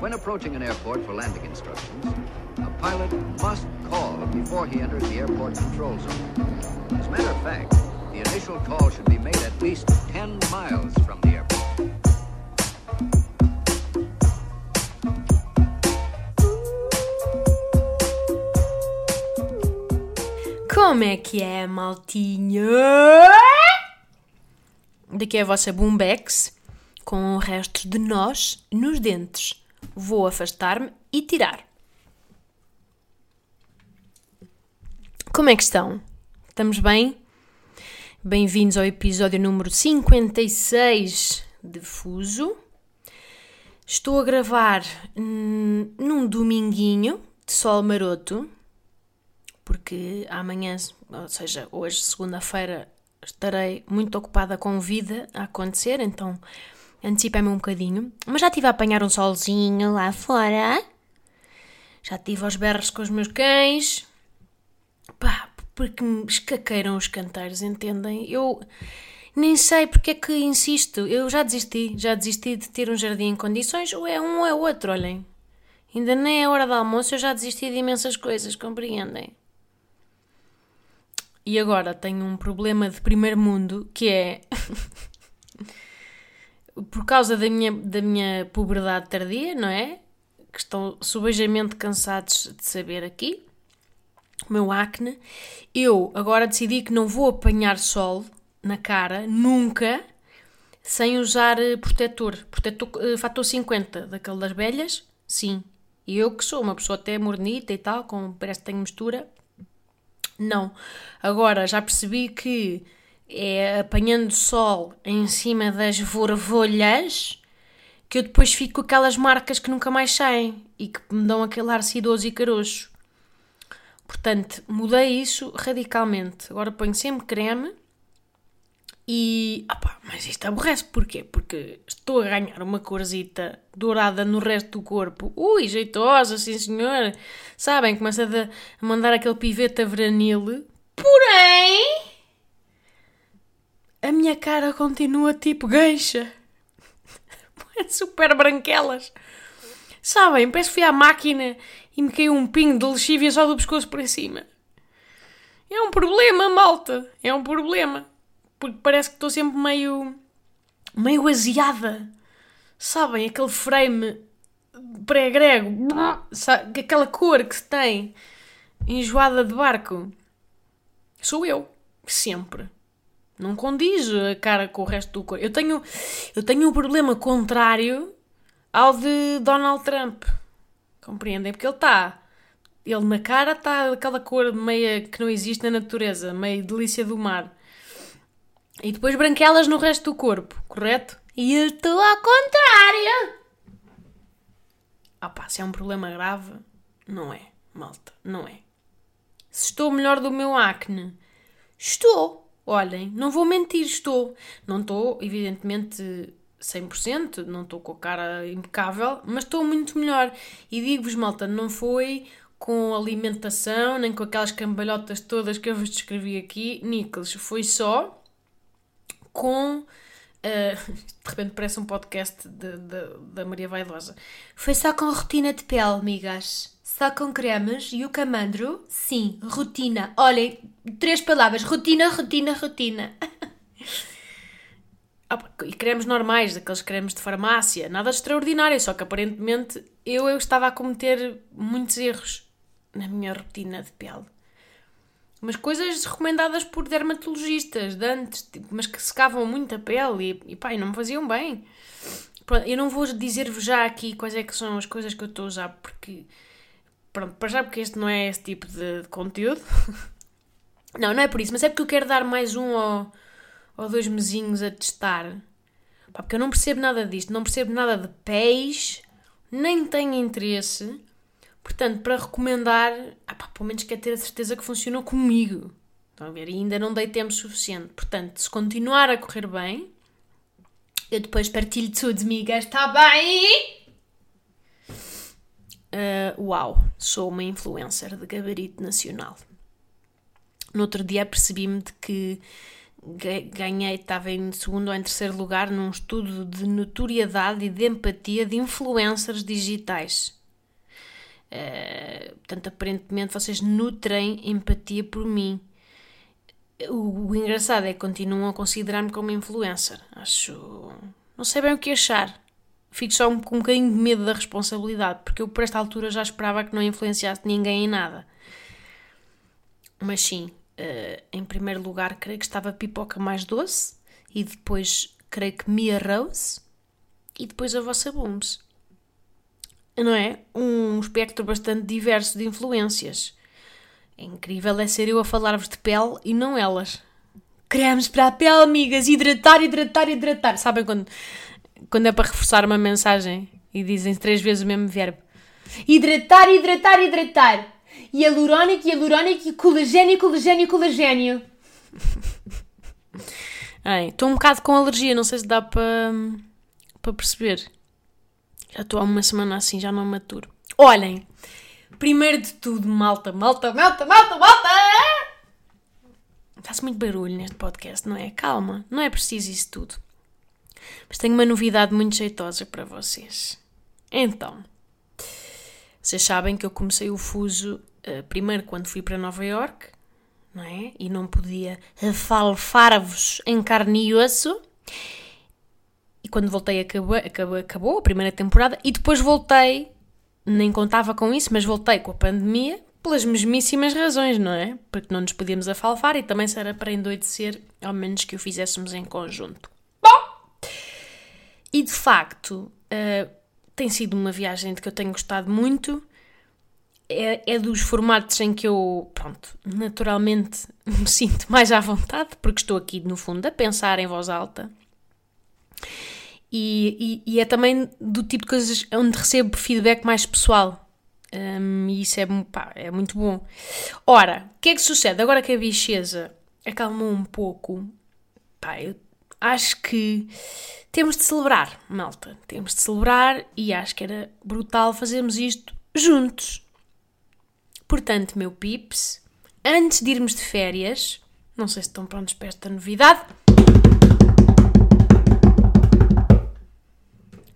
When approaching an airport for landing instructions, a pilot must call before he enters the airport control zone. As a matter of fact, the initial call should be made at least 10 miles from the airport. Como é que é, maltinha? Daqui é a vossa Boombex com restos de nós nos dentes. Vou afastar-me e tirar. Como é que estão? Estamos bem? Bem-vindos ao episódio número 56 de Fuso. Estou a gravar hum, num dominguinho de sol maroto, porque amanhã, ou seja, hoje, segunda-feira, estarei muito ocupada com vida a acontecer, então antecipei-me um bocadinho. Mas já estive a apanhar um solzinho lá fora. Já estive aos berros com os meus cães. Pá, porque me escaqueiram os canteiros, entendem? Eu nem sei porque é que insisto. Eu já desisti. Já desisti de ter um jardim em condições. Ou é um ou é outro, olhem. Ainda nem é hora de almoço, eu já desisti de imensas coisas, compreendem? E agora tenho um problema de primeiro mundo que é. por causa da minha, da minha puberdade tardia, não é? Que estão subejamente cansados de saber aqui. O meu acne. Eu agora decidi que não vou apanhar sol na cara, nunca, sem usar eh, protetor. Protetor uh, fator 50, daquele das velhas, sim. E eu que sou uma pessoa até mornita e tal, com, parece que tenho mistura, não. Agora já percebi que é apanhando sol em cima das vorvolhas que eu depois fico com aquelas marcas que nunca mais saem e que me dão aquele ar sedoso e caroço. Portanto, mudei isso radicalmente. Agora ponho sempre creme e. Opa, mas isto aborrece. Porquê? Porque estou a ganhar uma corzita dourada no resto do corpo. Ui, jeitosa, sim senhor. Sabem, começa a mandar aquele pivete a veranil. Porém. A minha cara continua tipo gueixa. Super branquelas. Sabem, parece que fui à máquina e me caiu um pingo de lexívia só do pescoço para cima. É um problema, malta. É um problema. Porque parece que estou sempre meio. meio aziada. Sabem? Aquele frame pré-grego. Aquela cor que se tem. Enjoada de barco. Sou eu. Sempre. Não condiz a cara com o resto do corpo. Eu tenho, eu tenho um problema contrário ao de Donald Trump. Compreendem? Porque ele está. Ele na cara está aquela cor meia que não existe na natureza, meio delícia do mar. E depois branquelas no resto do corpo, correto? E eu estou ao contrário. Ah pá, se é um problema grave, não é, malta, não é. Se estou melhor do meu acne, estou. Olhem, não vou mentir, estou. Não estou, evidentemente, 100%, não estou com a cara impecável, mas estou muito melhor. E digo-vos, malta, não foi com alimentação, nem com aquelas cambalhotas todas que eu vos descrevi aqui, Nicholas, foi só com. Uh, de repente parece um podcast da Maria Vaidosa. Foi só com rotina de pele, amigas. Só com cremes e o camandro? Sim, rotina. Olhem, três palavras: rotina, rotina, rotina. e cremes normais, aqueles cremes de farmácia, nada de extraordinário, só que aparentemente eu, eu estava a cometer muitos erros na minha rotina de pele. Mas coisas recomendadas por dermatologistas de antes, tipo, mas que secavam muito a pele e, e pá, e não me faziam bem. Pronto, eu não vou dizer-vos já aqui quais é que são as coisas que eu estou a usar, porque Pronto, para já porque este não é esse tipo de, conteúdo. não, não é por isso, mas é porque eu quero dar mais um ou, ou dois mesinhos a testar. Pá, porque eu não percebo nada disto, não percebo nada de pés, nem tenho interesse. Portanto, para recomendar, ah, pá, pelo menos quero ter a certeza que funcionou comigo. Estão a ver? E ainda não dei tempo suficiente. Portanto, se continuar a correr bem, eu depois partilho tudo, amigas. Está bem? Uh, uau, sou uma influencer de gabarito nacional. No outro dia percebi-me de que ganhei, estava em segundo ou em terceiro lugar num estudo de notoriedade e de empatia de influencers digitais. Uh, portanto, aparentemente vocês nutrem empatia por mim. O, o engraçado é que continuam a considerar-me como influencer. Acho. Não sei bem o que achar. Fico só com um bocadinho de medo da responsabilidade, porque eu por esta altura já esperava que não influenciasse ninguém em nada. Mas sim, uh, em primeiro lugar, creio que estava Pipoca Mais Doce, e depois, creio que Mia Rose, e depois a vossa Booms. Não é? Um espectro bastante diverso de influências. É incrível é ser eu a falar-vos de pele e não elas. Cremes para a pele, amigas, hidratar, hidratar, hidratar. Sabem quando, quando é para reforçar uma mensagem e dizem três vezes o mesmo verbo? Hidratar, hidratar, hidratar hialurónico, hialurónico e colagênio, colagênio, colagênio. Estou um bocado com alergia, não sei se dá para para perceber. Já estou há uma semana assim, já não maturo. Olhem, primeiro de tudo, malta, malta, malta, malta, malta! Faz muito barulho neste podcast, não é? Calma, não é preciso isso tudo. Mas tenho uma novidade muito jeitosa para vocês. Então, vocês sabem que eu comecei o fuso uh, primeiro quando fui para Nova York, não é? E não podia falfar-vos em carne e osso. E quando voltei acabou, acabou, acabou a primeira temporada e depois voltei, nem contava com isso, mas voltei com a pandemia pelas mesmíssimas razões, não é? Porque não nos podíamos afalfar e também se era para endoidecer, ao menos que o fizéssemos em conjunto. E de facto, uh, tem sido uma viagem de que eu tenho gostado muito é, é dos formatos em que eu, pronto, naturalmente me sinto mais à vontade, porque estou aqui, no fundo, a pensar em voz alta. E, e, e é também do tipo de coisas onde recebo feedback mais pessoal. Um, e isso é, pá, é muito bom. Ora, o que é que sucede? Agora que a bicheza acalmou um pouco, pá, eu acho que temos de celebrar, malta. Temos de celebrar e acho que era brutal fazermos isto juntos. Portanto, meu pips, antes de irmos de férias, não sei se estão prontos para esta novidade,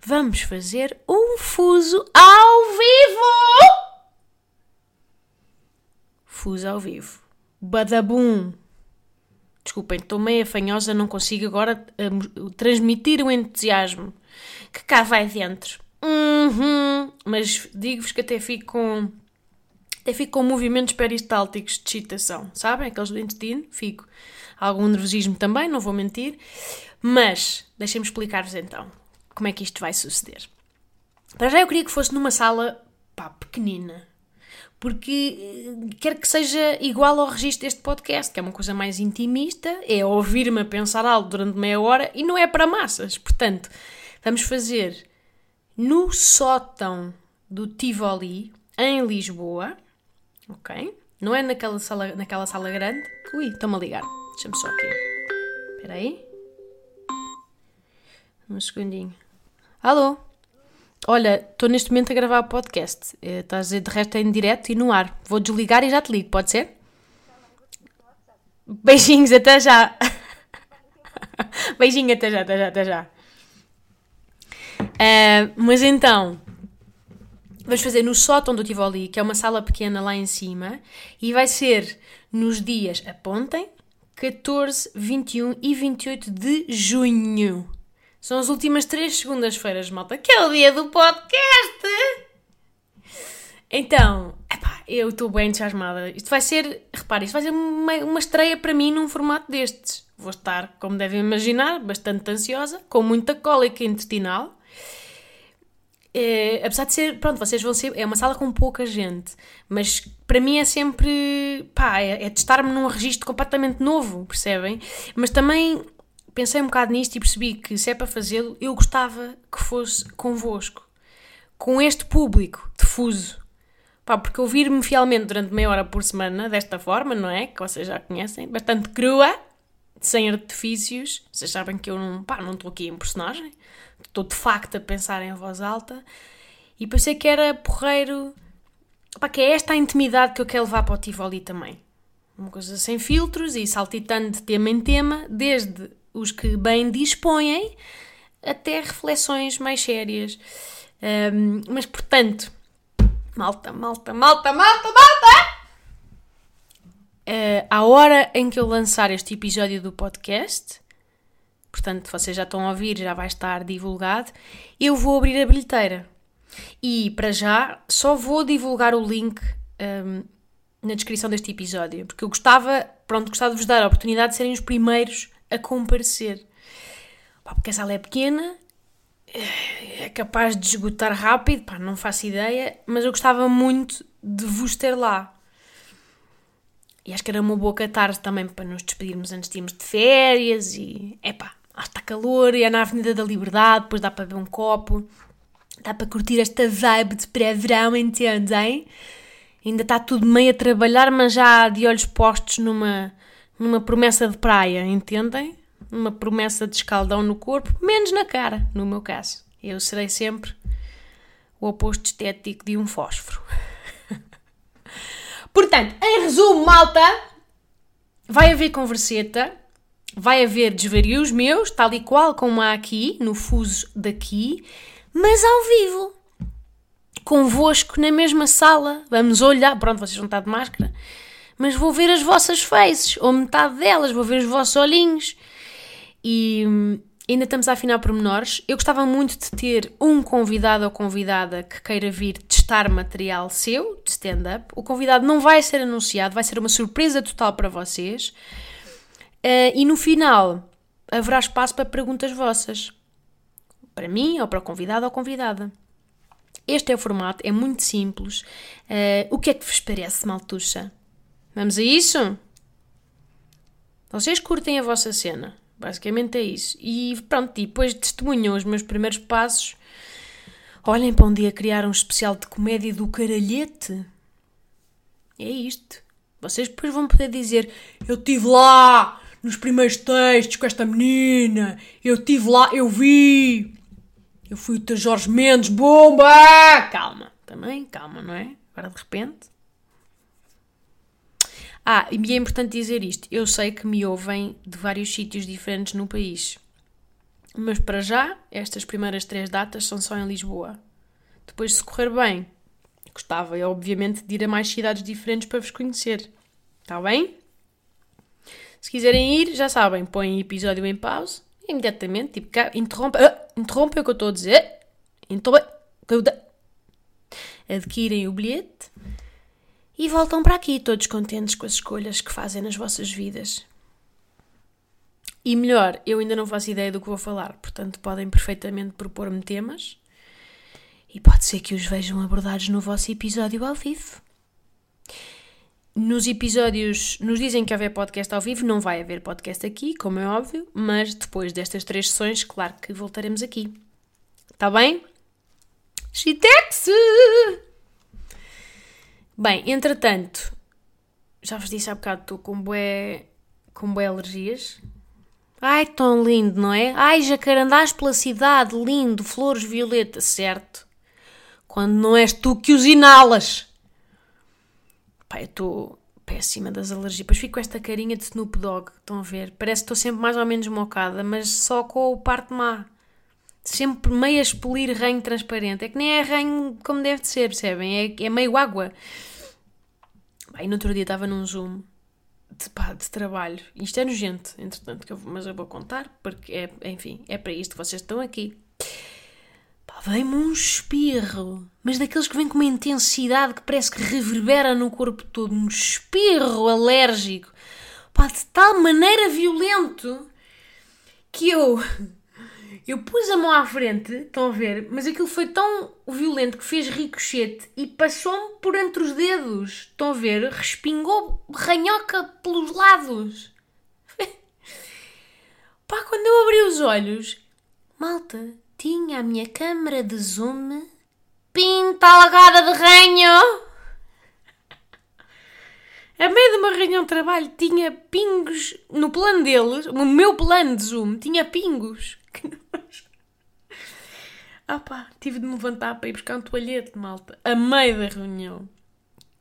vamos fazer um fuso ao vivo! Fuso ao vivo. Badabum! Desculpem, estou meio afanhosa, não consigo agora uh, transmitir o entusiasmo que cá vai dentro. Uhum. Mas digo-vos que até fico com até fico com movimentos peristálticos de excitação, sabem? Aqueles do intestino, fico. algum nervosismo também, não vou mentir. Mas, deixem-me explicar-vos então como é que isto vai suceder. Para já eu queria que fosse numa sala, pá, pequenina. Porque eh, quero que seja igual ao registro deste podcast, que é uma coisa mais intimista, é ouvir-me a pensar algo durante meia hora e não é para massas. Portanto, vamos fazer no sótão do Tivoli, em Lisboa, Ok? Não é naquela sala, naquela sala grande. Ui, estão-me a ligar. Deixa-me só aqui. Espera aí. Um segundinho. Alô? Olha, estou neste momento a gravar o podcast. Eh, estás dizer de resto em direto e no ar. Vou desligar e já te ligo, pode ser? Beijinhos, até já. Beijinho, até já, até já, até já. Uh, mas então, Vamos fazer no sótão do Tivoli, que é uma sala pequena lá em cima, e vai ser nos dias, apontem, 14, 21 e 28 de junho. São as últimas três segundas-feiras, malta, que é o dia do podcast! Então, epá, eu estou bem entusiasmada. Isto vai ser, repare, isto vai ser uma, uma estreia para mim num formato destes. Vou estar, como devem imaginar, bastante ansiosa, com muita cólica intestinal é, apesar de ser, pronto, vocês vão ser, é uma sala com pouca gente, mas para mim é sempre, pá, é, é testar-me num registro completamente novo, percebem? Mas também pensei um bocado nisto e percebi que se é para fazê-lo, eu gostava que fosse convosco, com este público difuso. Pá, porque ouvir-me fielmente durante meia hora por semana, desta forma, não é? Que vocês já conhecem, bastante crua, sem artifícios. Vocês sabem que eu não, pá, não estou aqui em personagem estou de facto a pensar em voz alta e pensei que era porreiro, pá, que é esta a intimidade que eu quero levar para o Tivoli também. uma coisa sem filtros e saltitando de tema em tema, desde os que bem dispõem até reflexões mais sérias. Um, mas, portanto, malta, malta, malta, malta, malta! Uh, à hora em que eu lançar este episódio do podcast, portanto, vocês já estão a ouvir, já vai estar divulgado, eu vou abrir a bilheteira. E, para já, só vou divulgar o link um, na descrição deste episódio, porque eu gostava, pronto, gostava de vos dar a oportunidade de serem os primeiros a comparecer. Pá, porque a sala é pequena, é capaz de esgotar rápido, pá, não faço ideia, mas eu gostava muito de vos ter lá. E acho que era uma boa catarse também para nos despedirmos antes de irmos de férias e, epá, está calor e é na Avenida da Liberdade, depois dá para beber um copo, dá para curtir esta vibe de pré-verão, entendem? Ainda está tudo meio a trabalhar, mas já de olhos postos numa, numa promessa de praia, entendem? Uma promessa de escaldão no corpo, menos na cara, no meu caso. Eu serei sempre o oposto estético de um fósforo. Portanto, em resumo, malta, vai haver converseta, vai haver desvarios meus, tal e qual como há aqui, no fuso daqui, mas ao vivo convosco na mesma sala. Vamos olhar. Pronto, vocês vão estar de máscara. Mas vou ver as vossas faces, ou metade delas, vou ver os vossos olhinhos. E hum, ainda estamos a afinar pormenores. Eu gostava muito de ter um convidado ou convidada que queira vir testar material seu, de stand-up. O convidado não vai ser anunciado, vai ser uma surpresa total para vocês. Uh, e no final haverá espaço para perguntas vossas. Para mim, ou para o convidado ou convidada. Este é o formato, é muito simples. Uh, o que é que vos parece, Maltuxa? Vamos a isso? Vocês curtem a vossa cena. Basicamente é isso. E pronto, e depois testemunham os meus primeiros passos. Olhem para um dia criar um especial de comédia do caralhete. É isto. Vocês depois vão poder dizer: Eu estive lá nos primeiros textos com esta menina. Eu estive lá, eu vi. Eu fui o teu Jorge Mendes, bomba! Calma, também, calma, não é? Agora de repente. Ah, e é importante dizer isto. Eu sei que me ouvem de vários sítios diferentes no país. Mas para já, estas primeiras três datas são só em Lisboa. Depois, se correr bem, gostava, obviamente, de ir a mais cidades diferentes para vos conhecer. Está bem? Se quiserem ir, já sabem, põem episódio em pausa imediatamente, tipo, interrompe, uh, interrompe o que eu estou a dizer, interrompe, adquirem o bilhete e voltam para aqui todos contentes com as escolhas que fazem nas vossas vidas. E melhor, eu ainda não faço ideia do que vou falar, portanto podem perfeitamente propor-me temas e pode ser que os vejam abordados no vosso episódio ao vivo. Nos episódios, nos dizem que haver podcast ao vivo, não vai haver podcast aqui, como é óbvio, mas depois destas três sessões, claro que voltaremos aqui. Está bem? Chitex! Bem, entretanto, já vos disse há bocado, estou com bué, com bué alergias. Ai, tão lindo, não é? Ai, jacarandás pela cidade, lindo, flores violeta, certo? Quando não és tu que os inalas. Pá, eu estou péssima das alergias. Depois fico com esta carinha de Snoop Dogg, estão a ver? Parece que estou sempre mais ou menos mocada, mas só com o parte má. Sempre meio a expelir ranho transparente. É que nem é ranho como deve de ser, percebem? É, é meio água. Aí no outro dia estava num Zoom de, pá, de trabalho. Isto é nojento, entretanto, eu, mas eu vou contar, porque é, enfim, é para isto que vocês estão aqui. Vem-me um espirro, mas daqueles que vem com uma intensidade que parece que reverbera no corpo todo. Um espirro alérgico. Pá, de tal maneira violento que eu. Eu pus a mão à frente, estão a ver, mas aquilo foi tão violento que fez ricochete e passou-me por entre os dedos. Estão a ver? Respingou ranhoca pelos lados. Pá, quando eu abri os olhos, malta, tinha a minha câmara de zoom pinta alagada de ranho. A meio de uma reunião de trabalho tinha pingos no plano deles, no meu plano de zoom, tinha pingos. Ah pá, tive de me levantar para ir buscar um toalhete, malta, a meio da reunião.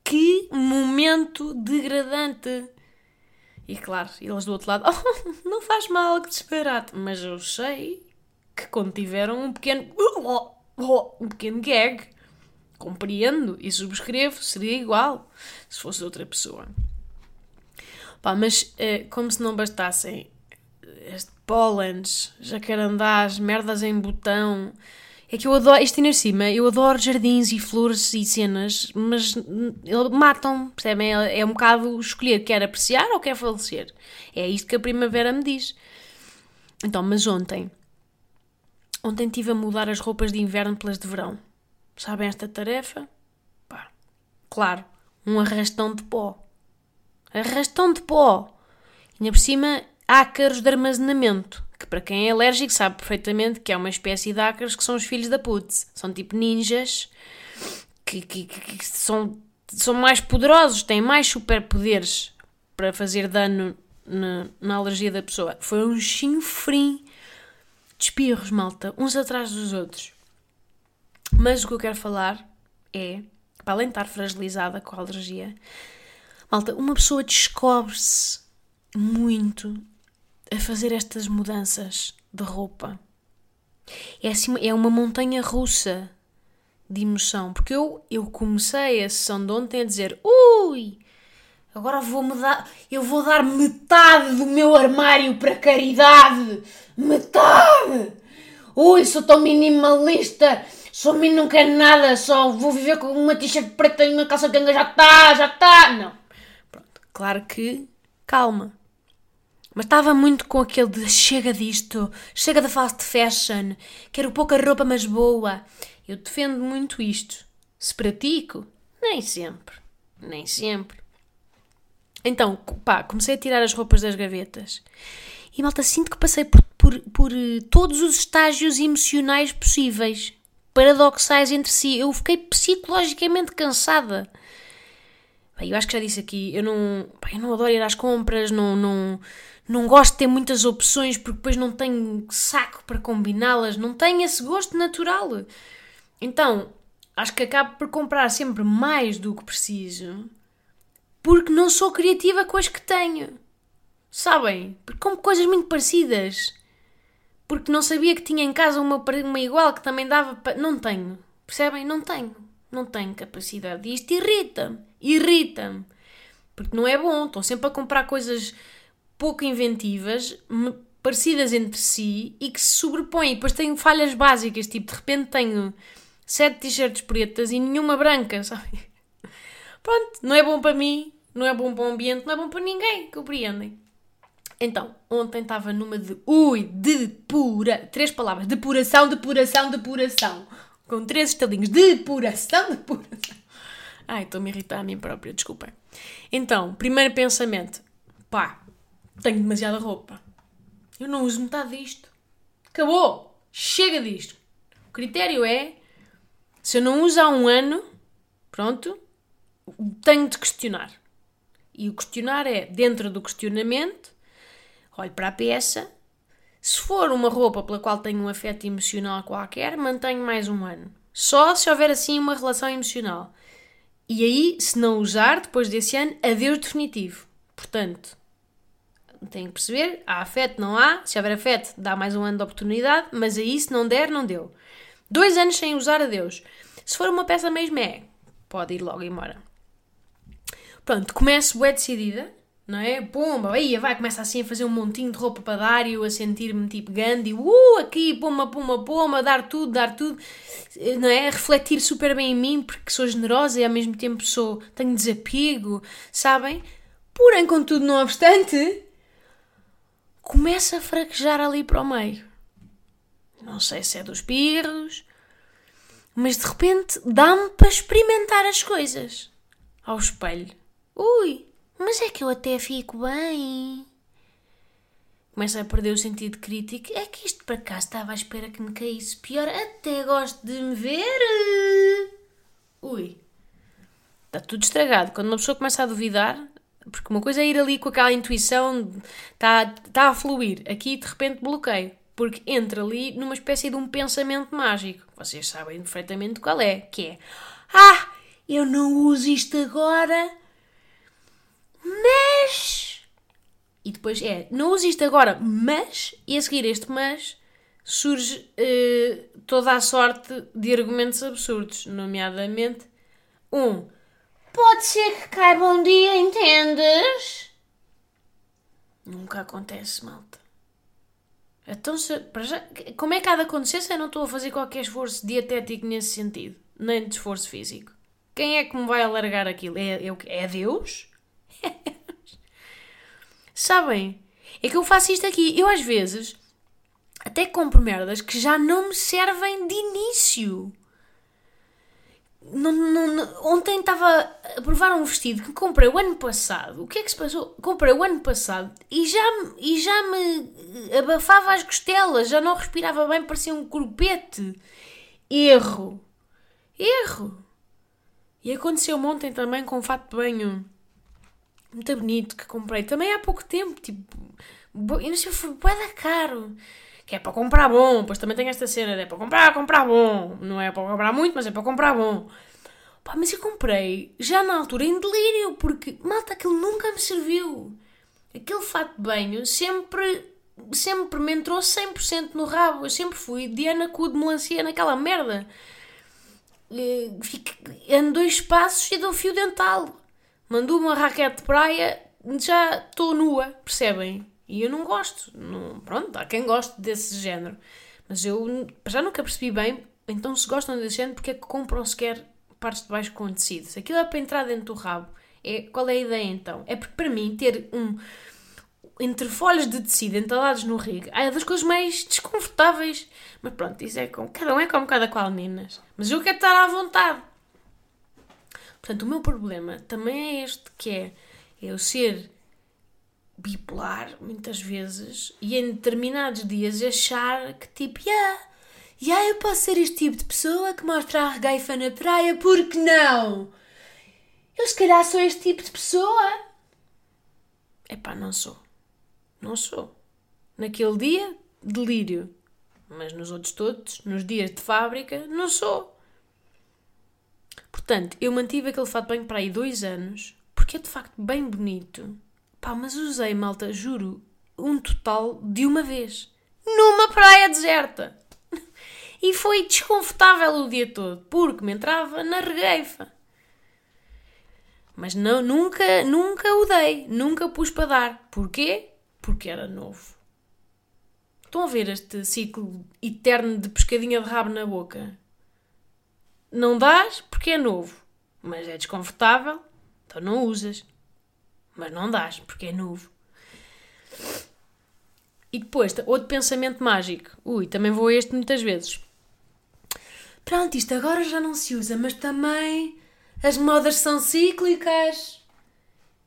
Que momento degradante. E claro, eles do outro lado, oh, não faz mal, que disparate. Mas eu sei que quando tiveram um pequeno, um pequeno gag, compreendo e subscrevo, seria igual se fosse outra pessoa. Pá, mas eh, como se não bastassem este pólenes, jacarandás, merdas em botão. É que eu adoro, isto ainda cima, eu adoro jardins e flores e cenas, mas matam, percebem? É, é um bocado escolher, quer apreciar ou quer falecer. É isto que a primavera me diz. Então, mas ontem, ontem tive a mudar as roupas de inverno pelas de verão. Sabem esta tarefa? Pá, claro, um arrastão de pó. Arrastão de pó. E ainda por cima, ácaros de armazenamento, que para quem é alérgico sabe perfeitamente que é uma espécie de ácaros que são os filhos da putz. São tipo ninjas que, que, que, que são, são mais poderosos, têm mais superpoderes para fazer dano na, na alergia da pessoa. Foi um chinfrim de espirros, malta, uns atrás dos outros. Mas o que eu quero falar é, para além de estar fragilizada com a alergia, malta, uma pessoa descobre-se muito a fazer estas mudanças de roupa. É, assim, é uma montanha russa de emoção, porque eu, eu comecei a sessão de ontem a dizer: Ui, agora vou mudar, eu vou dar metade do meu armário para caridade. Metade! Ui, sou tão minimalista, sou mim, não quero nada, só vou viver com uma t-shirt preta e uma calça ganga, já está, já está. Não. Pronto, claro que, calma mas estava muito com aquele de chega disto, chega da fast fashion, quero pouca roupa mas boa. Eu defendo muito isto. Se pratico? Nem sempre. Nem sempre. Então, pá, comecei a tirar as roupas das gavetas. E malta, sinto que passei por, por, por uh, todos os estágios emocionais possíveis, paradoxais entre si. Eu fiquei psicologicamente cansada. Bem, eu acho que já disse aqui, eu não, pá, eu não adoro ir às compras, não, não, não gosto de ter muitas opções porque depois não tenho saco para combiná-las, não tenho esse gosto natural. Então, acho que acabo por comprar sempre mais do que preciso porque não sou criativa com as que tenho. Sabem? Porque compro coisas muito parecidas. Porque não sabia que tinha em casa uma, uma igual que também dava para. Não tenho. Percebem? Não tenho. Não tenho capacidade. E isto irrita-me. Irrita-me. Porque não é bom. Estão sempre a comprar coisas pouco inventivas, parecidas entre si e que se sobrepõem. E depois tenho falhas básicas, tipo, de repente tenho sete t-shirts pretas e nenhuma branca, sabe? Pronto, não é bom para mim, não é bom para o ambiente, não é bom para ninguém, compreendem? Então, ontem estava numa de ui, depura, três palavras, depuração, depuração, depuração, com três estalinhos, depuração, depuração. Ai, estou-me a irritar a mim própria, desculpem. Então, primeiro pensamento, pá, tenho demasiada roupa. Eu não uso metade disto. Acabou! Chega disto! O critério é: se eu não uso há um ano, pronto, tenho de questionar. E o questionar é, dentro do questionamento, olho para a peça. Se for uma roupa pela qual tenho um afeto emocional qualquer, mantenho mais um ano. Só se houver assim uma relação emocional. E aí, se não usar, depois desse ano, adeus definitivo. Portanto, tem que perceber, há afeto, não há. Se houver afeto, dá mais um ano de oportunidade, mas aí se não der, não deu. Dois anos sem usar a Deus. Se for uma peça mesmo, é. Pode ir logo embora. Pronto, começo bué decidida, não é? Pumba, aí vai, começa assim a fazer um montinho de roupa para dar e eu a sentir-me tipo Gandhi, uh, aqui, puma, puma, puma, dar tudo, dar tudo, não é? Refletir super bem em mim porque sou generosa e ao mesmo tempo sou, tenho desapego, sabem? Porém, contudo, não obstante, começa a fraquejar ali para o meio. Não sei se é dos pirros, mas de repente dá-me para experimentar as coisas ao espelho. Ui, mas é que eu até fico bem. Começa a perder o sentido crítico. É que isto para cá estava à espera que me caísse pior. Até gosto de me ver. Ui, está tudo estragado. Quando uma pessoa começa a duvidar, porque uma coisa é ir ali com aquela intuição, está tá a fluir. Aqui de repente bloqueio. Porque entra ali numa espécie de um pensamento mágico. Vocês sabem perfeitamente qual é. Que é: Ah, eu não uso isto agora, mas E depois é, não uso isto agora, mas, e a seguir este mas, surge eh, toda a sorte de argumentos absurdos, nomeadamente um Pode ser que caiba um dia, entendes? Nunca acontece, malta. Então, se, já, como é que há de acontecer se eu não estou a fazer qualquer esforço dietético nesse sentido? Nem de esforço físico. Quem é que me vai alargar aquilo? É, é, é Deus? Sabem? É que eu faço isto aqui. Eu, às vezes, até compro merdas que já não me servem de início. Ontem estava a provar um vestido que comprei o ano passado. O que é que se passou? Comprei o ano passado e já, e já me abafava as costelas, já não respirava bem, parecia um corpete. Erro. Erro. E aconteceu ontem também com um fato de banho muito bonito que comprei também há pouco tempo. Tipo, eu não sei, foi da caro que é para comprar bom, pois também tem esta cena é para comprar, comprar bom, não é para comprar muito, mas é para comprar bom. Pá, mas eu comprei já na altura em delírio, porque malta, aquilo nunca me serviu. Aquele fato de banho sempre, sempre me entrou 100% no rabo. Eu sempre fui Diana cu de melancia naquela merda. Ando dois passos e dou fio dental. Mandou uma raquete de praia, já estou nua, percebem? E eu não gosto. Não, pronto, há quem goste desse género. Mas eu já nunca percebi bem, então se gostam desse género, porque é que compram sequer partes de baixo com tecido? Se aquilo é para entrar dentro do rabo, é, qual é a ideia então? É porque para mim ter um entre folhas de tecido entalados no rig é das coisas mais desconfortáveis. Mas pronto, isso é com cada um é como cada qual, meninas. Mas eu quero estar à vontade. Portanto, o meu problema também é este, que é eu ser bipolar, muitas vezes, e em determinados dias achar que tipo, yeah, yeah, eu posso ser este tipo de pessoa que mostra a regueifa na praia, porque não? Eu se calhar sou este tipo de pessoa. Epá, não sou. Não sou. Naquele dia, delírio. Mas nos outros todos, nos dias de fábrica, não sou. Portanto, eu mantive aquele fato bem para aí dois anos, porque é de facto bem bonito Pá, mas usei, malta, juro, um total de uma vez. Numa praia deserta. E foi desconfortável o dia todo, porque me entrava na regueifa. Mas não, nunca, nunca o dei, nunca pus para dar. Porquê? Porque era novo. Estão a ver este ciclo eterno de pescadinha de rabo na boca? Não dás porque é novo, mas é desconfortável, então não usas. Mas não dás, porque é novo. E depois, outro pensamento mágico. Ui, também vou a este muitas vezes. Pronto, isto agora já não se usa, mas também as modas são cíclicas.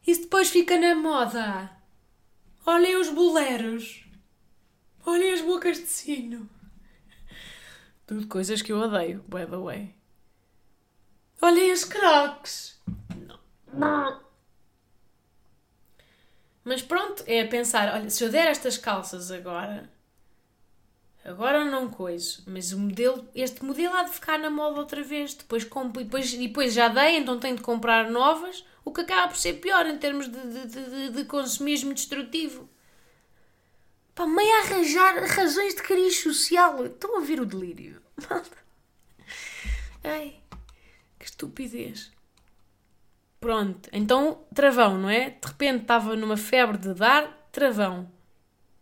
Isso depois fica na moda. Olhem os boleros. Olhem as bocas de sino. Tudo coisas que eu odeio, by the way. Olhem as crocs. Não. Mas pronto, é pensar, olha, se eu der estas calças agora, agora não coiso, mas o modelo, este modelo há de ficar na moda outra vez, depois compro, e depois, e depois já dei, então tenho de comprar novas, o que acaba por ser pior em termos de, de, de, de consumismo destrutivo. Pá, meio a arranjar razões de cariz social. Estão a ver o delírio? Ai, que estupidez. Pronto, então travão, não é? De repente estava numa febre de dar travão.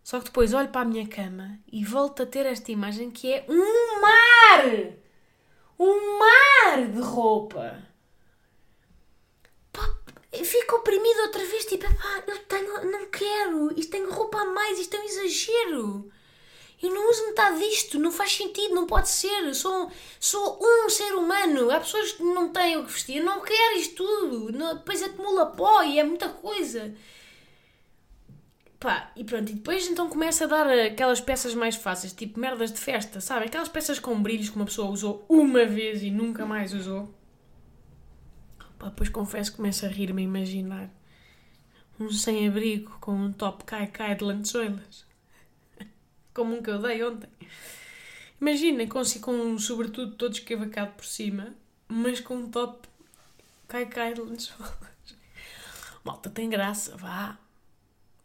Só que depois olho para a minha cama e volto a ter esta imagem que é um mar! Um mar de roupa! Fico oprimida outra vez, tipo, pá, eu tenho, não quero, isto tenho roupa a mais, isto é um exagero. Eu não uso metade disto, não faz sentido, não pode ser. Sou, sou um ser humano. Há pessoas que não têm o que vestir. Eu não quero isto tudo. Não, depois acumula pó e é muita coisa. Pá, e pronto. E depois então começa a dar aquelas peças mais fáceis, tipo merdas de festa, sabe? Aquelas peças com brilhos que uma pessoa usou uma vez e nunca mais usou. Pá, depois confesso que começo a rir-me a imaginar um sem-abrigo com um top cai-cai de lançoilas como um que eu dei ontem. Imaginem, consigo com um sobretudo todo escavacado por cima, mas com um top cai cai de lençolas. Malta tem graça, vá.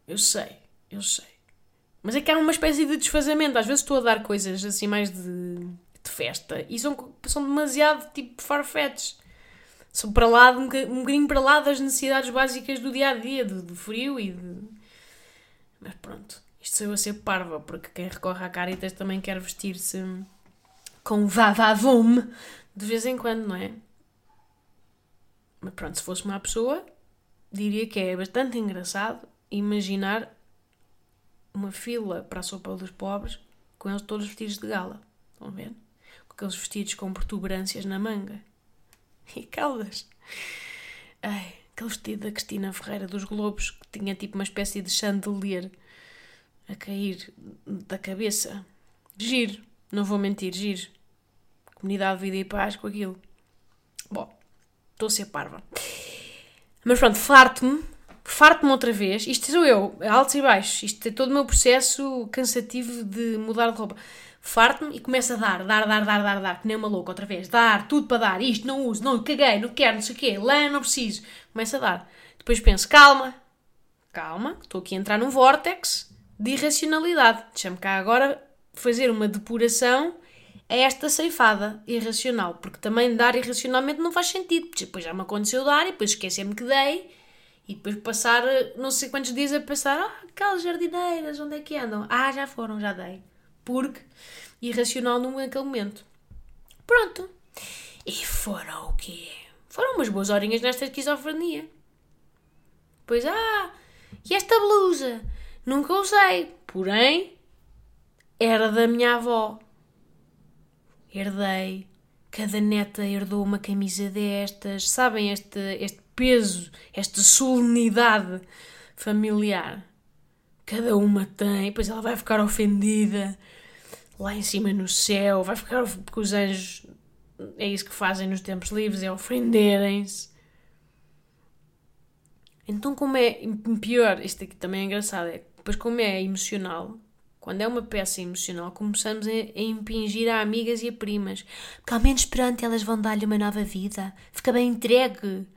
eu sei, eu sei. Mas é que há uma espécie de desfazamento. Às vezes estou a dar coisas assim mais de, de festa e são, são demasiado tipo farfetch. São para lá, um, bocadinho para lá das necessidades básicas do dia a dia, do, do frio e de. Mas pronto, isto sou eu a ser parva, porque quem recorre à Caritas também quer vestir-se com vavavume de vez em quando, não é? Mas pronto, se fosse uma pessoa, diria que é bastante engraçado imaginar uma fila para a sopa dos pobres com eles todos vestidos de gala. Estão a ver? Com aqueles vestidos com protuberâncias na manga. E caldas. Ai, aquele vestido da Cristina Ferreira dos Globos que tinha tipo uma espécie de chandelier a cair da cabeça. Giro, não vou mentir, giro. Comunidade Vida e Paz com aquilo. Bom, estou a ser parva. Mas pronto, farto-me, farto-me outra vez. Isto sou eu, altos e baixos. Isto é todo o meu processo cansativo de mudar de roupa. Farto-me e começo a dar, dar, dar, dar, dar, dar, que nem uma louca outra vez. Dar, tudo para dar. Isto não uso, não caguei, não quero, não sei o quê. Lã, não preciso. Começo a dar. Depois penso, calma, calma, estou aqui a entrar num vórtex de irracionalidade. Deixa-me cá agora fazer uma depuração a esta ceifada irracional, porque também dar irracionalmente não faz sentido, depois já me aconteceu dar e depois esqueci-me que dei e depois passar não sei quantos dias a pensar, ah, aquelas jardineiras, onde é que andam? Ah, já foram, já dei. Porque irracional naquele momento. Pronto. E foram o quê? Foram umas boas horinhas nesta esquizofrenia. Pois, ah, e esta blusa? Nunca usei, porém, era da minha avó. Herdei. Cada neta herdou uma camisa destas. Sabem este, este peso, esta solenidade familiar. Cada uma tem, pois ela vai ficar ofendida lá em cima no céu, vai ficar porque os anjos é isso que fazem nos tempos livres, é ofenderem-se. Então, como é pior, isto aqui também é engraçado, é depois como é emocional, quando é uma peça emocional, começamos a, a impingir a amigas e a primas. Porque ao menos perante elas vão dar-lhe uma nova vida. Fica bem entregue.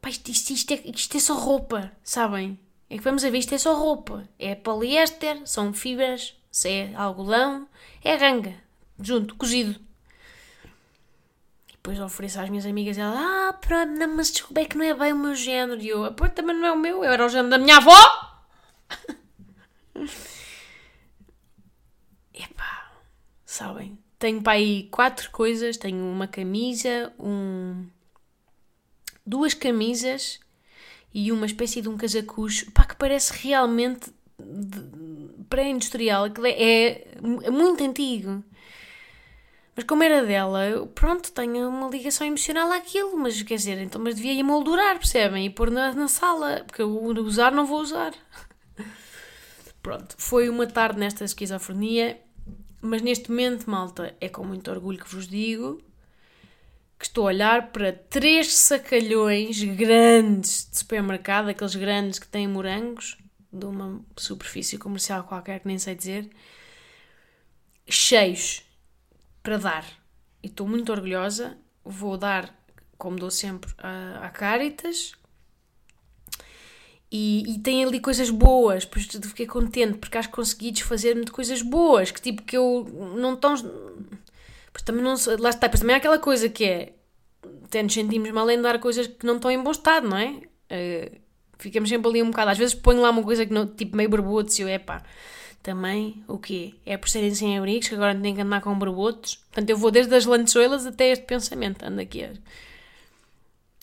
Pá, isto, isto, isto, é, isto é só roupa, sabem? É que vamos a ver, isto é só roupa. É poliéster, são fibras, é algodão, é ganga, junto, cozido. E depois ofereço às minhas amigas, ela, ah, pronto, não, mas é que não é bem o meu género. E eu, pô, também não é o meu, eu era o género da minha avó. Epá, sabem? Tenho para aí quatro coisas. Tenho uma camisa, um... duas camisas e uma espécie de um casacucho, pá, que parece realmente pré-industrial, que é, é muito antigo. Mas como era dela, eu, pronto, tenho uma ligação emocional àquilo, mas quer dizer, então, mas devia emoldurar, percebem? E pôr na, na sala, porque eu usar não vou usar. Pronto, foi uma tarde nesta esquizofrenia, mas neste momento, malta, é com muito orgulho que vos digo que estou a olhar para três sacalhões grandes de supermercado, aqueles grandes que têm morangos, de uma superfície comercial qualquer que nem sei dizer, cheios para dar. E estou muito orgulhosa. Vou dar, como dou sempre, à, Caritas, e, e tem ali coisas boas, pois fiquei contente porque acho que consegui desfazer-me de coisas boas, que tipo que eu não tão. Pois também não Lá está, pois também há aquela coisa que é. Até nos sentimos mal em dar coisas que não estão em bom estado, não é? Uh, ficamos sempre ali um bocado. Às vezes ponho lá uma coisa que não, tipo meio barbudo, e eu, é pá, também o quê? É por serem sem abrigos que agora tenho que andar com barbudos? Portanto, eu vou desde as lançoelas até este pensamento, ando aqui.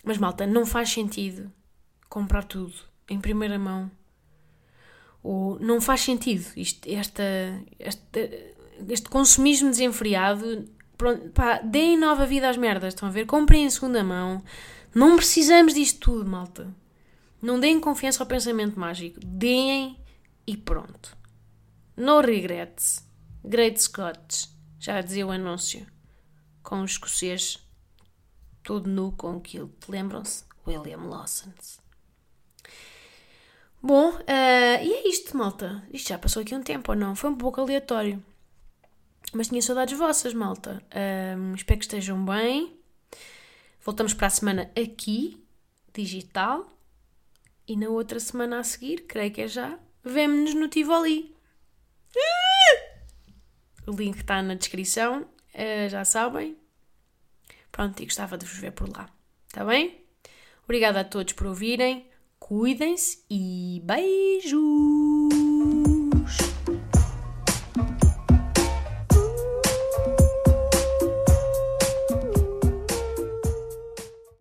Mas malta, não faz sentido comprar tudo em primeira mão. Ou não faz sentido isto, esta, esta, este consumismo desenfreado. Pronto, pá, deem nova vida às merdas, estão a ver? Comprem em segunda mão. Não precisamos disto tudo, malta. Não deem confiança ao pensamento mágico. Deem e pronto. No regrets. Great Scots. Já dizia o anúncio. Com o escocês todo nu com aquilo. Lembram-se? William Lawson. Bom, uh, e é isto, malta. Isto já passou aqui um tempo ou não? Foi um pouco aleatório. Mas tinha saudades vossas, malta. Uh, espero que estejam bem. Voltamos para a semana aqui, digital. E na outra semana a seguir, creio que é já, vemo-nos no Tivoli. O link está na descrição, eh, já sabem. Pronto, e gostava de vos ver por lá. Está bem? Obrigada a todos por ouvirem. Cuidem-se e beijo.